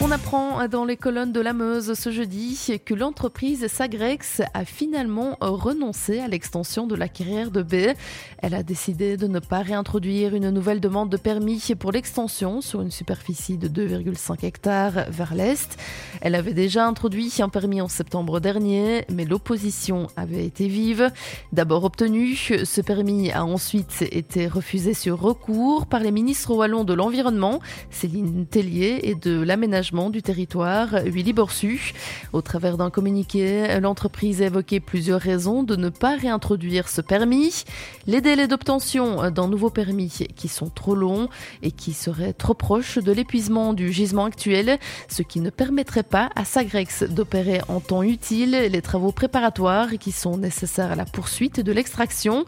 On apprend dans les colonnes de la Meuse ce jeudi que l'entreprise Sagrex a finalement renoncé à l'extension de la carrière de B. Elle a décidé de ne pas réintroduire une nouvelle demande de permis pour l'extension sur une superficie de 2,5 hectares vers l'est. Elle avait déjà introduit un permis en septembre dernier, mais l'opposition avait été vive. D'abord obtenu, ce permis a ensuite été refusé sur recours par les ministres wallons de l'environnement Céline Tellier et de l'aménagement du territoire, Willy Borsu. Au travers d'un communiqué, l'entreprise a évoqué plusieurs raisons de ne pas réintroduire ce permis. Les délais d'obtention d'un nouveau permis qui sont trop longs et qui seraient trop proches de l'épuisement du gisement actuel, ce qui ne permettrait pas à Sagrex d'opérer en temps utile les travaux préparatoires qui sont nécessaires à la poursuite de l'extraction.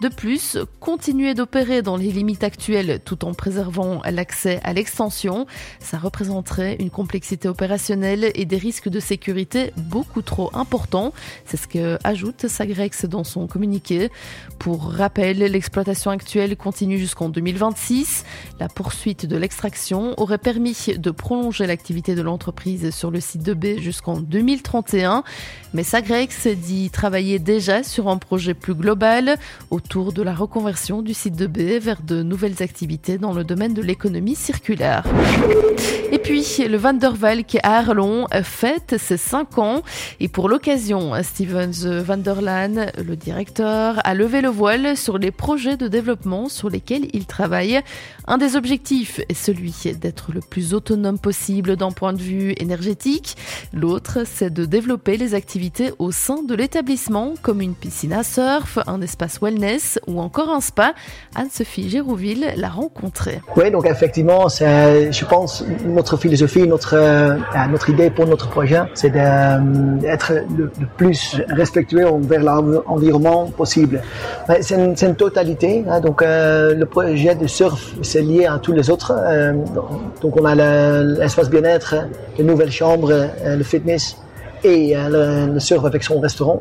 De plus, continuer d'opérer dans les limites actuelles tout en préservant l'accès à l'extraction extension. Ça représenterait une complexité opérationnelle et des risques de sécurité beaucoup trop importants. C'est ce que ajoute Sagrex dans son communiqué. Pour rappel, l'exploitation actuelle continue jusqu'en 2026. La poursuite de l'extraction aurait permis de prolonger l'activité de l'entreprise sur le site de B jusqu'en 2031. Mais Sagrex dit travailler déjà sur un projet plus global autour de la reconversion du site de B vers de nouvelles activités dans le domaine de l'économie circulaire. Et puis, le Van der Valk à Arlon fête ses 5 ans. Et pour l'occasion, Stevens van der Laan, le directeur, a levé le voile sur les projets de développement sur lesquels il travaille. Un des objectifs est celui d'être le plus autonome possible d'un point de vue énergétique. L'autre, c'est de développer les activités au sein de l'établissement, comme une piscine à surf, un espace wellness ou encore un spa. Anne-Sophie Gérouville l'a rencontré. Oui, donc effectivement, euh, je pense, notre philosophie, notre, euh, notre idée pour notre projet, c'est d'être euh, le, plus respectueux envers l'environnement possible. C'est une, totalité. Hein, donc, le projet de surf, c'est lié à tous les autres. donc, on a l'espace bien-être, les nouvelles chambres, le fitness et le surf avec son restaurant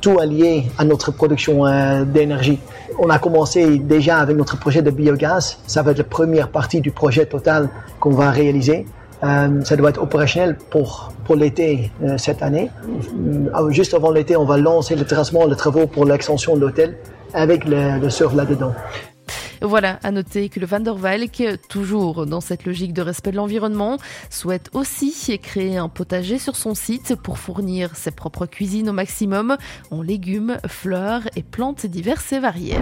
tout allié à notre production euh, d'énergie. On a commencé déjà avec notre projet de biogaz. Ça va être la première partie du projet total qu'on va réaliser. Euh, ça doit être opérationnel pour, pour l'été euh, cette année. Juste avant l'été, on va lancer le tracement, les travaux pour l'extension de l'hôtel avec le, le surf là-dedans. Voilà, à noter que le Van der Valk, toujours dans cette logique de respect de l'environnement, souhaite aussi créer un potager sur son site pour fournir ses propres cuisines au maximum en légumes, fleurs et plantes diverses et variées.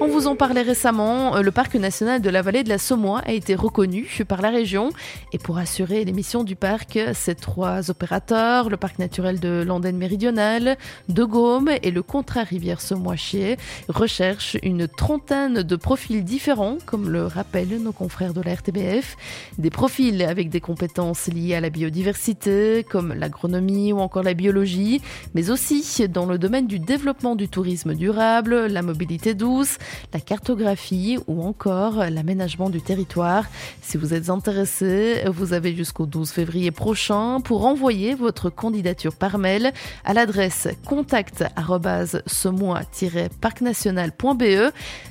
On vous en parlait récemment, le parc national de la vallée de la Saumois a été reconnu par la région et pour assurer les missions du parc, ces trois opérateurs, le parc naturel de l'Andenne méridionale, de Gaume et le contrat rivière Saumois-Chier, recherchent une trentaine de profils différents, comme le rappellent nos confrères de la RTBF, des profils avec des compétences liées à la biodiversité, comme l'agronomie ou encore la biologie, mais aussi dans le domaine du développement du tourisme durable, la mobilité douce, la cartographie ou encore l'aménagement du territoire. Si vous êtes intéressé, vous avez jusqu'au 12 février prochain pour envoyer votre candidature par mail à l'adresse contact parcnationalbe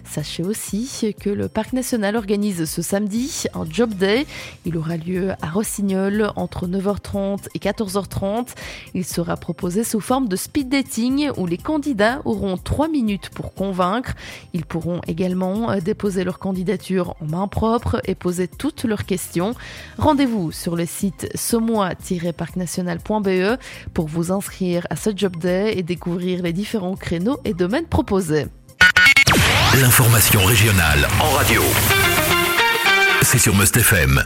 Sachez aussi que le parc national organise ce samedi un job day. Il aura lieu à Rossignol entre 9h30 et 14h30. Il sera proposé sous forme de speed dating où les candidats auront 3 minutes pour convaincre. Ils pourront également euh, déposer leur candidature en main propre et poser toutes leurs questions. Rendez-vous sur le site somois-parcnational.be pour vous inscrire à ce job day et découvrir les différents créneaux et domaines proposés. L'information régionale en radio. C'est sur Must FM.